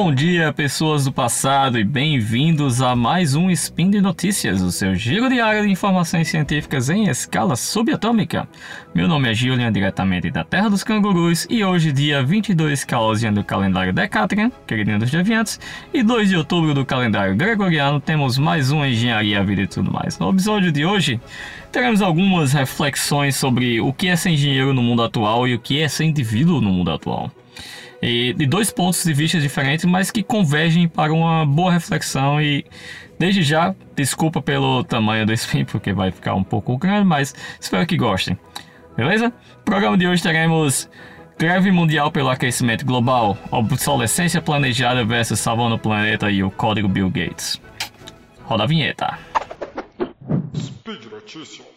Bom dia, pessoas do passado, e bem-vindos a mais um Spin de Notícias, o seu giro diário de informações científicas em escala subatômica. Meu nome é Julian, diretamente da Terra dos Cangurus, e hoje, dia 22 Caosian do calendário Decatrian, queridinho dos deviantes, e 2 de outubro do calendário Gregoriano, temos mais um Engenharia, Vida e tudo mais. No episódio de hoje, teremos algumas reflexões sobre o que é ser engenheiro no mundo atual e o que é ser indivíduo no mundo atual e, de dois pontos de vista diferentes, mas que convergem para uma boa reflexão e desde já, desculpa pelo tamanho do spin, porque vai ficar um pouco grande, mas espero que gostem. Beleza? No programa de hoje teremos greve mundial pelo aquecimento global, obsolescência planejada versus salvando o planeta e o código Bill Gates. Roda a vinheta. Speed Notícias.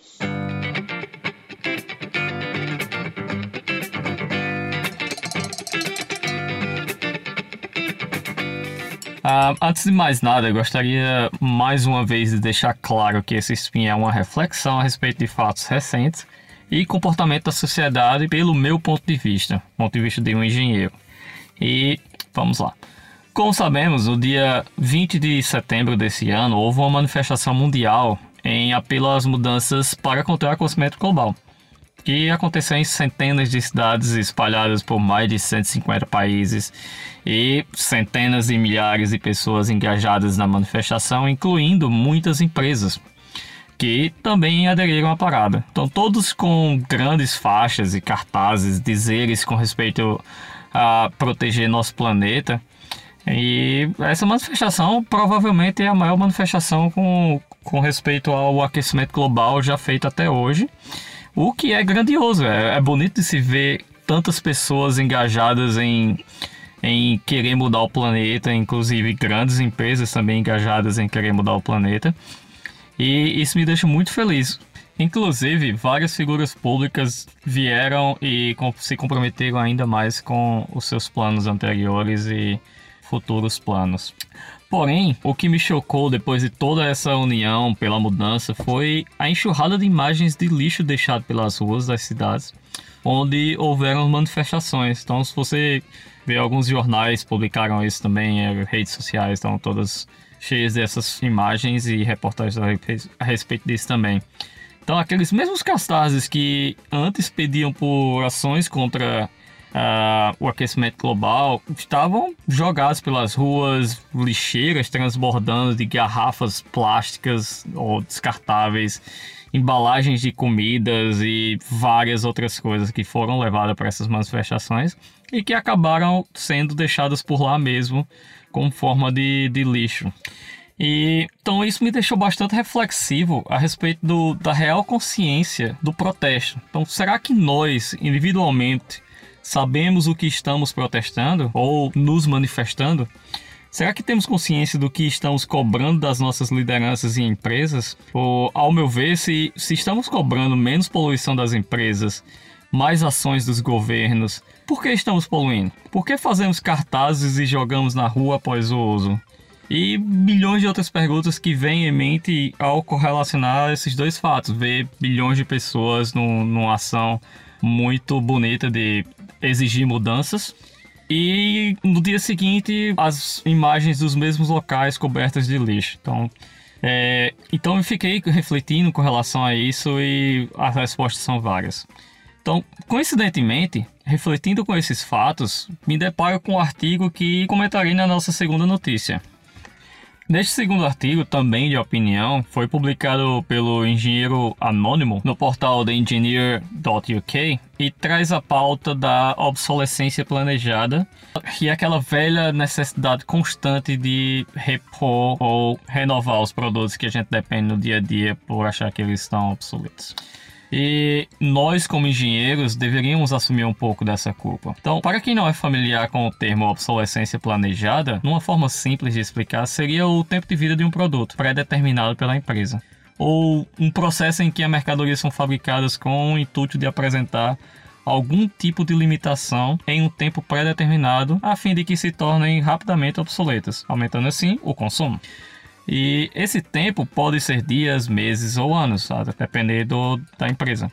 Uh, antes de mais nada, gostaria mais uma vez de deixar claro que esse spin é uma reflexão a respeito de fatos recentes e comportamento da sociedade pelo meu ponto de vista, ponto de vista de um engenheiro. E vamos lá. Como sabemos, no dia 20 de setembro desse ano houve uma manifestação mundial em apelo às mudanças para conter o aquecimento global que aconteceu em centenas de cidades espalhadas por mais de 150 países e centenas e milhares de pessoas engajadas na manifestação, incluindo muitas empresas que também aderiram à parada. Então, todos com grandes faixas e cartazes, dizeres com respeito a proteger nosso planeta. E essa manifestação provavelmente é a maior manifestação com, com respeito ao aquecimento global já feita até hoje. O que é grandioso, é, é bonito de se ver tantas pessoas engajadas em, em querer mudar o planeta, inclusive grandes empresas também engajadas em querer mudar o planeta. E isso me deixa muito feliz. Inclusive, várias figuras públicas vieram e se comprometeram ainda mais com os seus planos anteriores e futuros planos. Porém, o que me chocou depois de toda essa união pela mudança foi a enxurrada de imagens de lixo deixado pelas ruas das cidades, onde houveram manifestações. Então, se você vê alguns jornais publicaram isso também, é, redes sociais estão todas cheias dessas imagens e reportagens a respeito disso também. Então, aqueles mesmos cartazes que antes pediam por ações contra uh, o aquecimento global, estavam jogados pelas ruas, lixeiras transbordando de garrafas plásticas ou descartáveis, embalagens de comidas e várias outras coisas que foram levadas para essas manifestações e que acabaram sendo deixadas por lá mesmo como forma de, de lixo. E, então isso me deixou bastante reflexivo a respeito do, da real consciência do protesto. Então, será que nós, individualmente, sabemos o que estamos protestando ou nos manifestando? Será que temos consciência do que estamos cobrando das nossas lideranças e empresas? Ou, ao meu ver, se, se estamos cobrando menos poluição das empresas, mais ações dos governos, por que estamos poluindo? Por que fazemos cartazes e jogamos na rua após o uso? E milhões de outras perguntas que vêm em mente ao correlacionar esses dois fatos. Ver bilhões de pessoas num, numa ação muito bonita de exigir mudanças. E no dia seguinte, as imagens dos mesmos locais cobertas de lixo. Então, é, então eu fiquei refletindo com relação a isso e as respostas são várias. Então, coincidentemente, refletindo com esses fatos, me deparo com um artigo que comentarei na nossa segunda notícia. Neste segundo artigo, também de opinião, foi publicado pelo engenheiro anônimo no portal TheEngineer.uk e traz a pauta da obsolescência planejada e aquela velha necessidade constante de repor ou renovar os produtos que a gente depende no dia a dia por achar que eles estão obsoletos. E nós, como engenheiros, deveríamos assumir um pouco dessa culpa. Então, para quem não é familiar com o termo obsolescência planejada, uma forma simples de explicar seria o tempo de vida de um produto pré-determinado pela empresa. Ou um processo em que as mercadorias são fabricadas com o intuito de apresentar algum tipo de limitação em um tempo pré-determinado, a fim de que se tornem rapidamente obsoletas, aumentando assim o consumo. E esse tempo pode ser dias, meses ou anos, sabe? depender do, da empresa.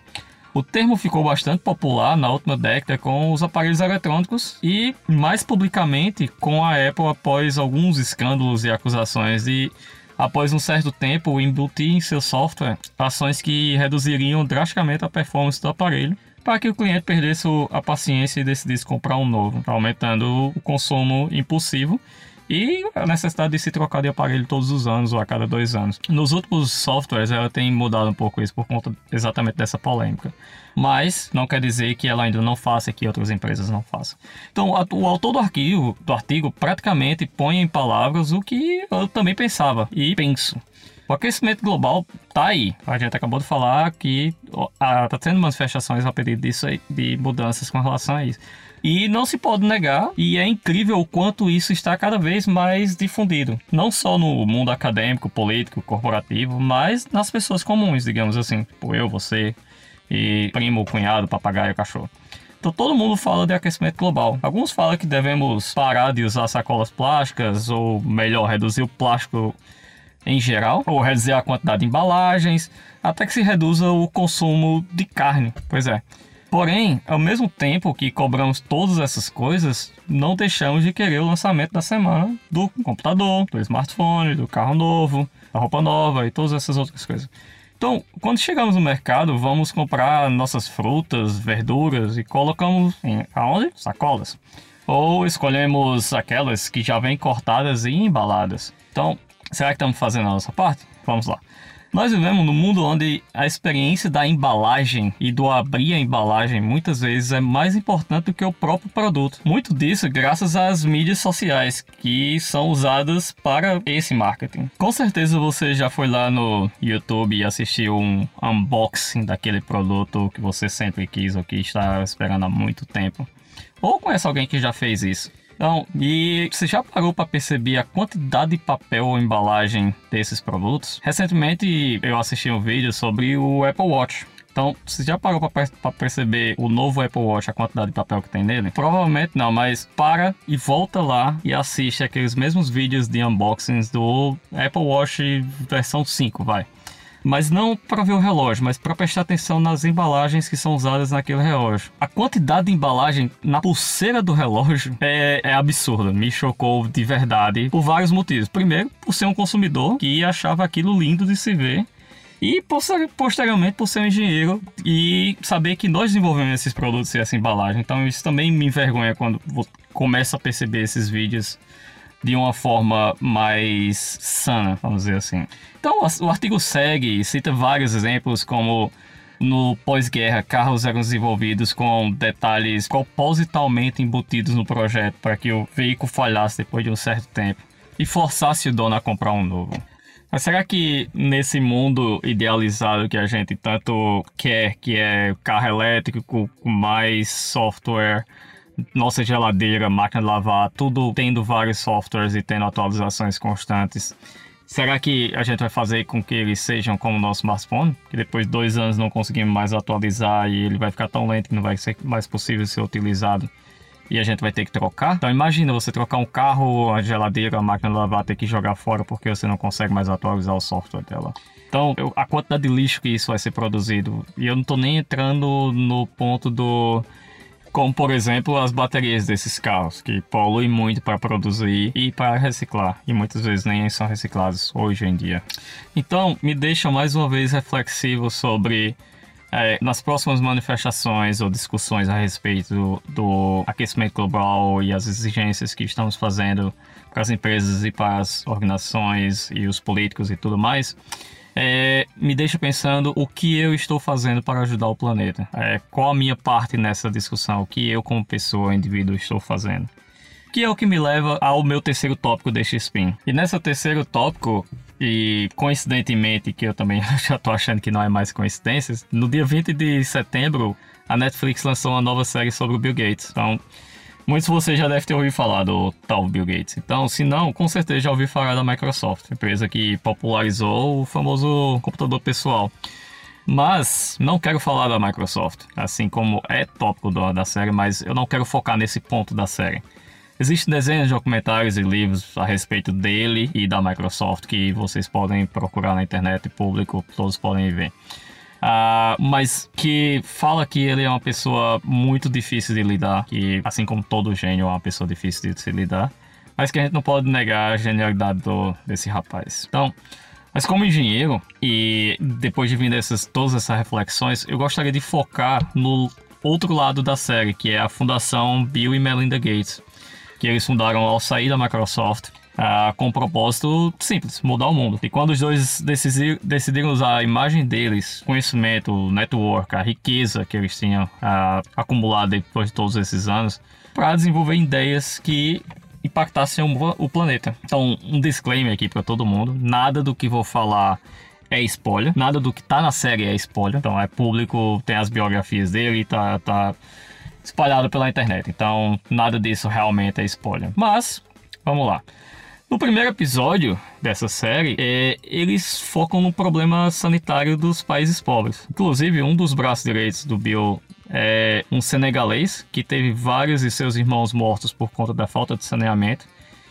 O termo ficou bastante popular na última década com os aparelhos eletrônicos e mais publicamente com a Apple após alguns escândalos e acusações de após um certo tempo embutir em seu software ações que reduziriam drasticamente a performance do aparelho para que o cliente perdesse a paciência e decidisse comprar um novo, aumentando o consumo impulsivo e a necessidade de se trocar de aparelho todos os anos ou a cada dois anos. Nos últimos softwares ela tem mudado um pouco isso por conta exatamente dessa polêmica. Mas não quer dizer que ela ainda não faça e que outras empresas não façam. Então o autor do arquivo, do artigo praticamente põe em palavras o que eu também pensava e penso. O aquecimento global tá aí. A gente acabou de falar que está tendo manifestações a pedido disso aí, de mudanças com relação a isso. E não se pode negar, e é incrível o quanto isso está cada vez mais difundido. Não só no mundo acadêmico, político, corporativo, mas nas pessoas comuns, digamos assim. Tipo eu, você, e primo, cunhado, papagaio, cachorro. Então todo mundo fala de aquecimento global. Alguns falam que devemos parar de usar sacolas plásticas, ou melhor, reduzir o plástico em geral, ou reduzir a quantidade de embalagens, até que se reduza o consumo de carne. Pois é. Porém, ao mesmo tempo que cobramos todas essas coisas, não deixamos de querer o lançamento da semana do computador, do smartphone, do carro novo, da roupa nova e todas essas outras coisas. Então, quando chegamos no mercado, vamos comprar nossas frutas, verduras e colocamos em aonde? Sacolas. Ou escolhemos aquelas que já vêm cortadas e embaladas. Então, será que estamos fazendo a nossa parte? Vamos lá. Nós vivemos num mundo onde a experiência da embalagem e do abrir a embalagem muitas vezes é mais importante do que o próprio produto. Muito disso graças às mídias sociais que são usadas para esse marketing. Com certeza você já foi lá no YouTube e assistiu um unboxing daquele produto que você sempre quis ou que está esperando há muito tempo. Ou conhece alguém que já fez isso. Então, e você já parou para perceber a quantidade de papel ou embalagem desses produtos? Recentemente eu assisti um vídeo sobre o Apple Watch. Então, você já parou para perceber o novo Apple Watch, a quantidade de papel que tem nele? Provavelmente não, mas para e volta lá e assiste aqueles mesmos vídeos de unboxings do Apple Watch versão 5, vai mas não para ver o relógio, mas para prestar atenção nas embalagens que são usadas naquele relógio. A quantidade de embalagem na pulseira do relógio é, é absurda, me chocou de verdade por vários motivos. Primeiro, por ser um consumidor que achava aquilo lindo de se ver. E posteriormente por ser um engenheiro e saber que nós desenvolvemos esses produtos e essa embalagem. Então isso também me envergonha quando começo a perceber esses vídeos de uma forma mais sana, vamos dizer assim. Então, o artigo segue e cita vários exemplos, como no pós-guerra, carros eram desenvolvidos com detalhes propositalmente embutidos no projeto para que o veículo falhasse depois de um certo tempo e forçasse o dono a comprar um novo. Mas será que nesse mundo idealizado que a gente tanto quer, que é carro elétrico com mais software, nossa geladeira, máquina de lavar, tudo tendo vários softwares e tendo atualizações constantes. Será que a gente vai fazer com que eles sejam como o nosso smartphone? Que depois de dois anos não conseguimos mais atualizar e ele vai ficar tão lento que não vai ser mais possível ser utilizado e a gente vai ter que trocar? Então imagina você trocar um carro, a geladeira, a máquina de lavar, ter que jogar fora porque você não consegue mais atualizar o software dela. Então, eu, a quantidade de lixo que isso vai ser produzido. E eu não estou nem entrando no ponto do como por exemplo as baterias desses carros, que poluem muito para produzir e para reciclar, e muitas vezes nem são reciclados hoje em dia. Então, me deixa mais uma vez reflexivo sobre é, nas próximas manifestações ou discussões a respeito do, do, aquecimento global e as exigências que estamos fazendo para as empresas e para as organizações e os políticos e tudo mais, é, me deixa pensando o que eu estou fazendo para ajudar o planeta. É, qual a minha parte nessa discussão? O que eu, como pessoa, indivíduo, estou fazendo? Que é o que me leva ao meu terceiro tópico deste spin. E nesse terceiro tópico, e coincidentemente, que eu também já estou achando que não é mais coincidências, no dia 20 de setembro, a Netflix lançou uma nova série sobre o Bill Gates. Então, Muitos de vocês já devem ter ouvido falar do tal Bill Gates. Então, se não, com certeza já ouviu falar da Microsoft, empresa que popularizou o famoso computador pessoal. Mas não quero falar da Microsoft, assim como é tópico da série, mas eu não quero focar nesse ponto da série. Existem dezenas de documentários e livros a respeito dele e da Microsoft que vocês podem procurar na internet, público, todos podem ver. Uh, mas que fala que ele é uma pessoa muito difícil de lidar, que assim como todo gênio é uma pessoa difícil de se lidar, mas que a gente não pode negar a genialidade do, desse rapaz. Então, mas como engenheiro, e depois de vir dessas, todas essas reflexões, eu gostaria de focar no outro lado da série, que é a fundação Bill e Melinda Gates, que eles fundaram ao sair da Microsoft. Uh, com um propósito simples, mudar o mundo. E quando os dois decidir, decidiram usar a imagem deles, conhecimento, network, a riqueza que eles tinham uh, acumulado depois de todos esses anos, para desenvolver ideias que impactassem o, o planeta. Então, um disclaimer aqui para todo mundo: nada do que vou falar é spoiler, nada do que tá na série é spoiler. Então, é público, tem as biografias dele, tá, tá espalhado pela internet. Então, nada disso realmente é spoiler. Mas, vamos lá. No primeiro episódio dessa série, é, eles focam no problema sanitário dos países pobres. Inclusive, um dos braços direitos do Bill é um senegalês que teve vários de seus irmãos mortos por conta da falta de saneamento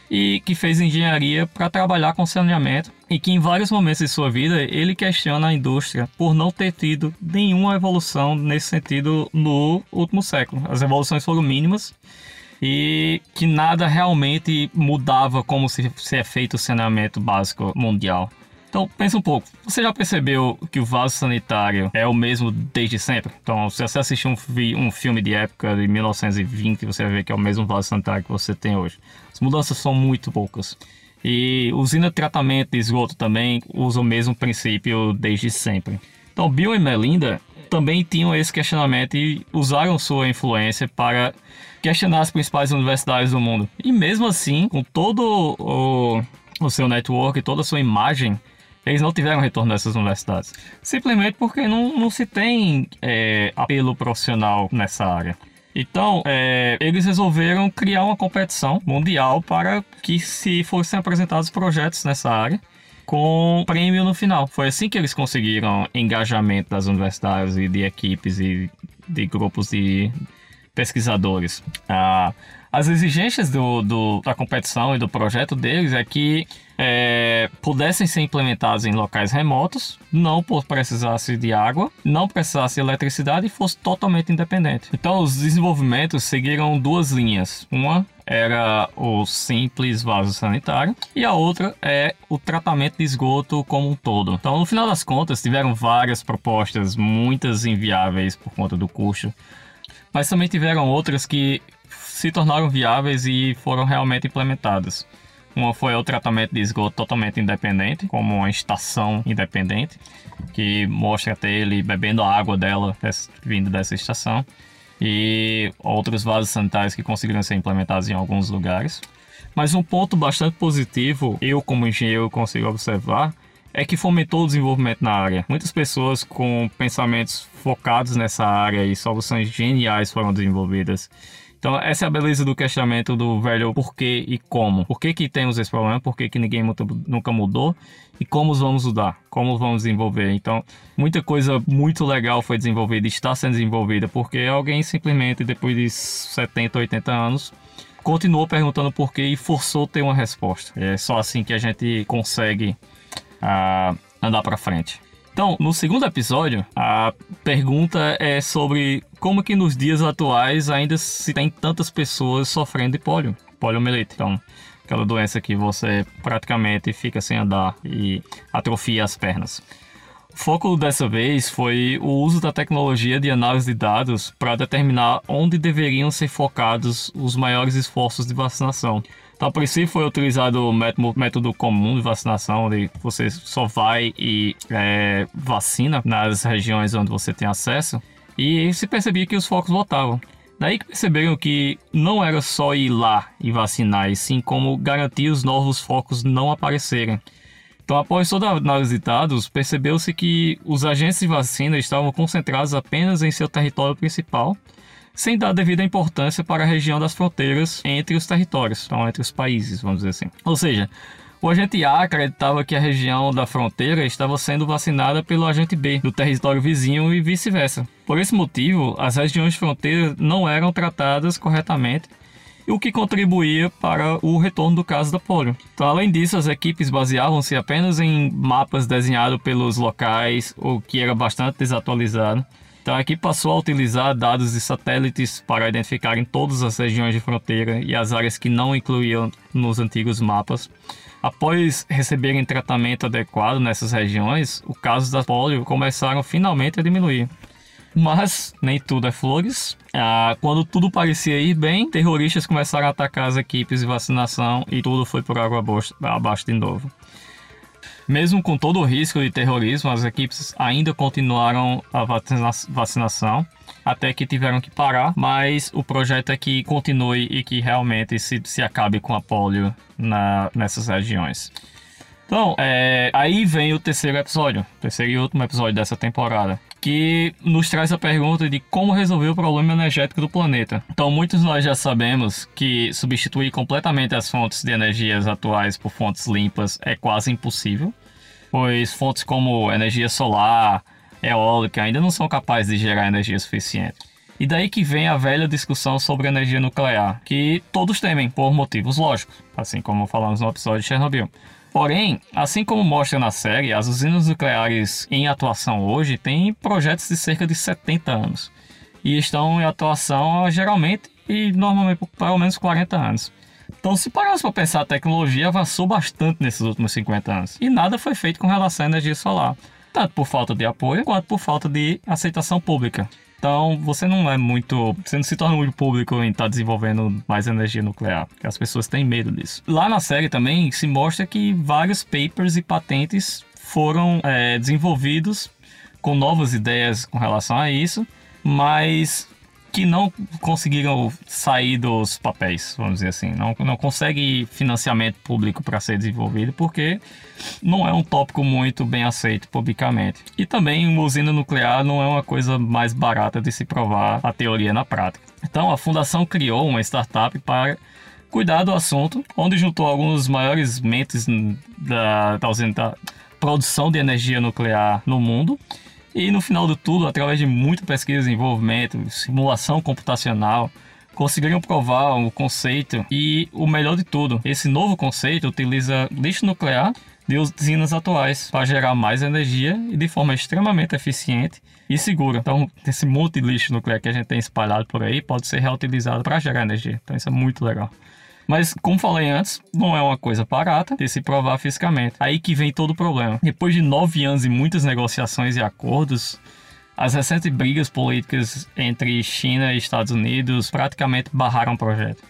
e que fez engenharia para trabalhar com saneamento e que em vários momentos de sua vida ele questiona a indústria por não ter tido nenhuma evolução nesse sentido no último século. As evoluções foram mínimas e que nada realmente mudava como se, se é feito o saneamento básico mundial. Então, pensa um pouco. Você já percebeu que o vaso sanitário é o mesmo desde sempre? Então, se você assistir um, um filme de época de 1920, você vai ver que é o mesmo vaso sanitário que você tem hoje. As mudanças são muito poucas. E usina de tratamento de esgoto também usa o mesmo princípio desde sempre. Então, Bill e Melinda também tinham esse questionamento e usaram sua influência para questionar as principais universidades do mundo. E mesmo assim, com todo o, o seu network, toda a sua imagem, eles não tiveram retorno dessas universidades. Simplesmente porque não, não se tem é, apelo profissional nessa área. Então, é, eles resolveram criar uma competição mundial para que se fossem apresentados projetos nessa área com prêmio no final. Foi assim que eles conseguiram engajamento das universidades e de equipes e de grupos de pesquisadores. Ah, as exigências do, do, da competição e do projeto deles é que é, pudessem ser implementados em locais remotos, não precisasse de água, não precisasse de eletricidade e fosse totalmente independente. Então, os desenvolvimentos seguiram duas linhas. Uma era o simples vaso sanitário e a outra é o tratamento de esgoto como um todo. Então, no final das contas, tiveram várias propostas, muitas inviáveis por conta do custo, mas também tiveram outras que se tornaram viáveis e foram realmente implementadas. Uma foi o tratamento de esgoto totalmente independente, como uma estação independente, que mostra até ele bebendo a água dela vindo dessa estação. E outros vasos sanitários que conseguiram ser implementados em alguns lugares. Mas um ponto bastante positivo, eu como engenheiro consigo observar, é que fomentou o desenvolvimento na área. Muitas pessoas com pensamentos focados nessa área e soluções geniais foram desenvolvidas. Então, essa é a beleza do questionamento do velho porquê e como. Por que, que temos esse problema? Por que, que ninguém nunca mudou? E como vamos mudar? Como vamos desenvolver? Então, muita coisa muito legal foi desenvolvida, está sendo desenvolvida, porque alguém simplesmente, depois de 70, 80 anos, continuou perguntando por quê e forçou ter uma resposta. É só assim que a gente consegue uh, andar para frente. Então, no segundo episódio, a pergunta é sobre como que nos dias atuais ainda se tem tantas pessoas sofrendo de polio, poliomielite. Então, aquela doença que você praticamente fica sem andar e atrofia as pernas. O foco dessa vez foi o uso da tecnologia de análise de dados para determinar onde deveriam ser focados os maiores esforços de vacinação. Então, por si foi utilizado o método, método comum de vacinação, onde você só vai e é, vacina nas regiões onde você tem acesso. E se percebia que os focos voltavam. Daí que perceberam que não era só ir lá e vacinar, e sim como garantir os novos focos não aparecerem. Então, após toda a análise de dados, percebeu-se que os agentes de vacina estavam concentrados apenas em seu território principal sem dar devida importância para a região das fronteiras entre os territórios, então entre os países, vamos dizer assim. Ou seja, o agente A acreditava que a região da fronteira estava sendo vacinada pelo agente B do território vizinho e vice-versa. Por esse motivo, as regiões de fronteira não eram tratadas corretamente o que contribuía para o retorno do caso da polio. Então, além disso, as equipes baseavam-se apenas em mapas desenhados pelos locais, o que era bastante desatualizado. Então, a equipe passou a utilizar dados de satélites para identificarem todas as regiões de fronteira e as áreas que não incluíam nos antigos mapas. Após receberem tratamento adequado nessas regiões, os casos da polio começaram finalmente a diminuir. Mas nem tudo é flores. Ah, quando tudo parecia ir bem, terroristas começaram a atacar as equipes de vacinação e tudo foi por água abaixo de novo. Mesmo com todo o risco de terrorismo, as equipes ainda continuaram a vacinação até que tiveram que parar, mas o projeto é que continue e que realmente se, se acabe com a polio na, nessas regiões. Então, é, aí vem o terceiro episódio, terceiro e último episódio dessa temporada, que nos traz a pergunta de como resolver o problema energético do planeta. Então, muitos nós já sabemos que substituir completamente as fontes de energias atuais por fontes limpas é quase impossível, pois fontes como energia solar, eólica ainda não são capazes de gerar energia suficiente. E daí que vem a velha discussão sobre energia nuclear, que todos temem por motivos lógicos, assim como falamos no episódio de Chernobyl. Porém, assim como mostra na série, as usinas nucleares em atuação hoje têm projetos de cerca de 70 anos e estão em atuação geralmente e normalmente por pelo menos 40 anos. Então, se pararmos para pensar, a tecnologia avançou bastante nesses últimos 50 anos e nada foi feito com relação à energia solar, tanto por falta de apoio quanto por falta de aceitação pública. Então, você não é muito. Você não se torna muito público em estar tá desenvolvendo mais energia nuclear, as pessoas têm medo disso. Lá na série também se mostra que vários papers e patentes foram é, desenvolvidos com novas ideias com relação a isso, mas que não conseguiram sair dos papéis, vamos dizer assim. Não, não consegue financiamento público para ser desenvolvido porque não é um tópico muito bem aceito publicamente. E também uma usina nuclear não é uma coisa mais barata de se provar a teoria na prática. Então a fundação criou uma startup para cuidar do assunto, onde juntou alguns maiores mentes da, da, da produção de energia nuclear no mundo e no final de tudo, através de muita pesquisa, desenvolvimento, simulação computacional, conseguiram provar o conceito e o melhor de tudo, esse novo conceito utiliza lixo nuclear de usinas atuais para gerar mais energia e de forma extremamente eficiente e segura. Então, esse monte de lixo nuclear que a gente tem espalhado por aí pode ser reutilizado para gerar energia. Então, isso é muito legal. Mas, como falei antes, não é uma coisa barata de se provar fisicamente. Aí que vem todo o problema. Depois de nove anos e muitas negociações e acordos, as recentes brigas políticas entre China e Estados Unidos praticamente barraram o projeto.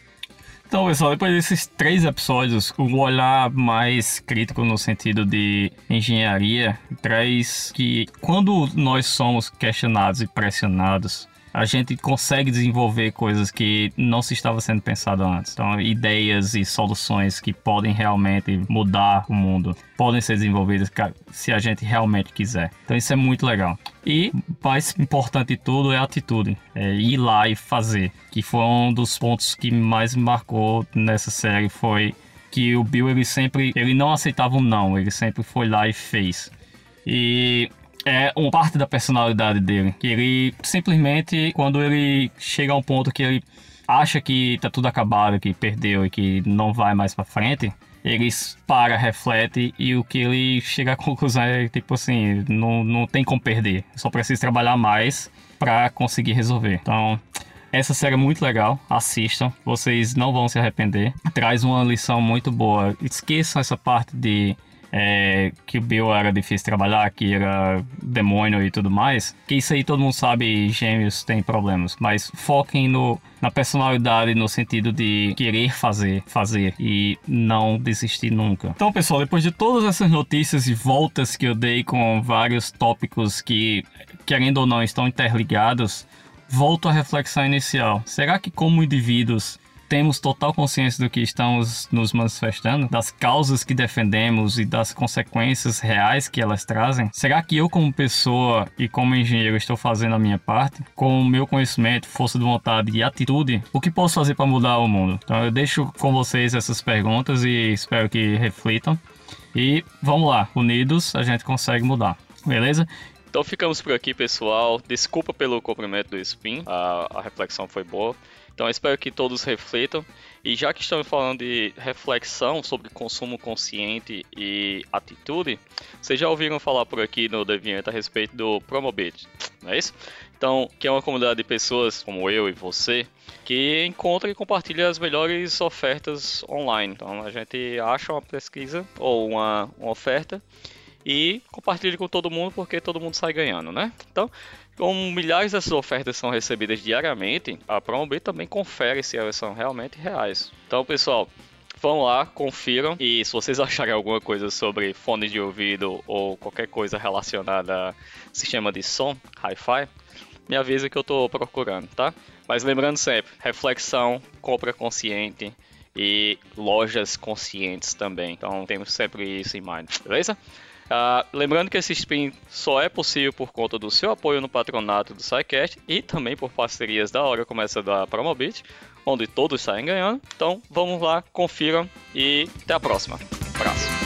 Então, pessoal, depois desses três episódios, o olhar mais crítico no sentido de engenharia traz que quando nós somos questionados e pressionados a gente consegue desenvolver coisas que não se estava sendo pensado antes. Então, ideias e soluções que podem realmente mudar o mundo podem ser desenvolvidas se a gente realmente quiser. Então, isso é muito legal. E mais importante de tudo é a atitude, é ir lá e fazer, que foi um dos pontos que mais me marcou nessa série foi que o Bill ele sempre ele não aceitava um não, ele sempre foi lá e fez. E é uma parte da personalidade dele. Que ele simplesmente, quando ele chega a um ponto que ele acha que tá tudo acabado, que perdeu e que não vai mais para frente, ele para, reflete e o que ele chega à conclusão é tipo assim, não, não tem como perder, só precisa trabalhar mais para conseguir resolver. Então, essa série é muito legal, assistam, vocês não vão se arrepender. Traz uma lição muito boa. Esqueçam essa parte de é, que o Bill era difícil trabalhar, que era demônio e tudo mais, que isso aí todo mundo sabe, gêmeos têm problemas, mas foquem no, na personalidade no sentido de querer fazer, fazer e não desistir nunca. Então, pessoal, depois de todas essas notícias e voltas que eu dei com vários tópicos que, querendo ou não, estão interligados, volto à reflexão inicial. Será que como indivíduos temos total consciência do que estamos nos manifestando, das causas que defendemos e das consequências reais que elas trazem? Será que eu, como pessoa e como engenheiro, estou fazendo a minha parte? Com o meu conhecimento, força de vontade e atitude, o que posso fazer para mudar o mundo? Então eu deixo com vocês essas perguntas e espero que reflitam. E vamos lá, unidos a gente consegue mudar, beleza? Então ficamos por aqui, pessoal. Desculpa pelo comprimento do spin, a, a reflexão foi boa. Então espero que todos reflitam. E já que estamos falando de reflexão sobre consumo consciente e atitude, vocês já ouviram falar por aqui no Deviant a respeito do Promobit, não é isso? Então, que é uma comunidade de pessoas como eu e você que encontra e compartilha as melhores ofertas online. Então, a gente acha uma pesquisa ou uma, uma oferta e compartilha com todo mundo porque todo mundo sai ganhando, né? Então, como milhares dessas ofertas são recebidas diariamente, a Promobit também confere se elas são realmente reais. Então, pessoal, vão lá, confiram e se vocês acharem alguma coisa sobre fone de ouvido ou qualquer coisa relacionada a sistema de som, hi-fi, me avisa que eu estou procurando, tá? Mas lembrando sempre, reflexão, compra consciente e lojas conscientes também. Então temos sempre isso em mente, beleza? Uh, lembrando que esse spin só é possível por conta do seu apoio no patronato do SciCast e também por parcerias da hora como essa da Promobit, onde todos saem ganhando. Então vamos lá, confiram e até a próxima. Abraço.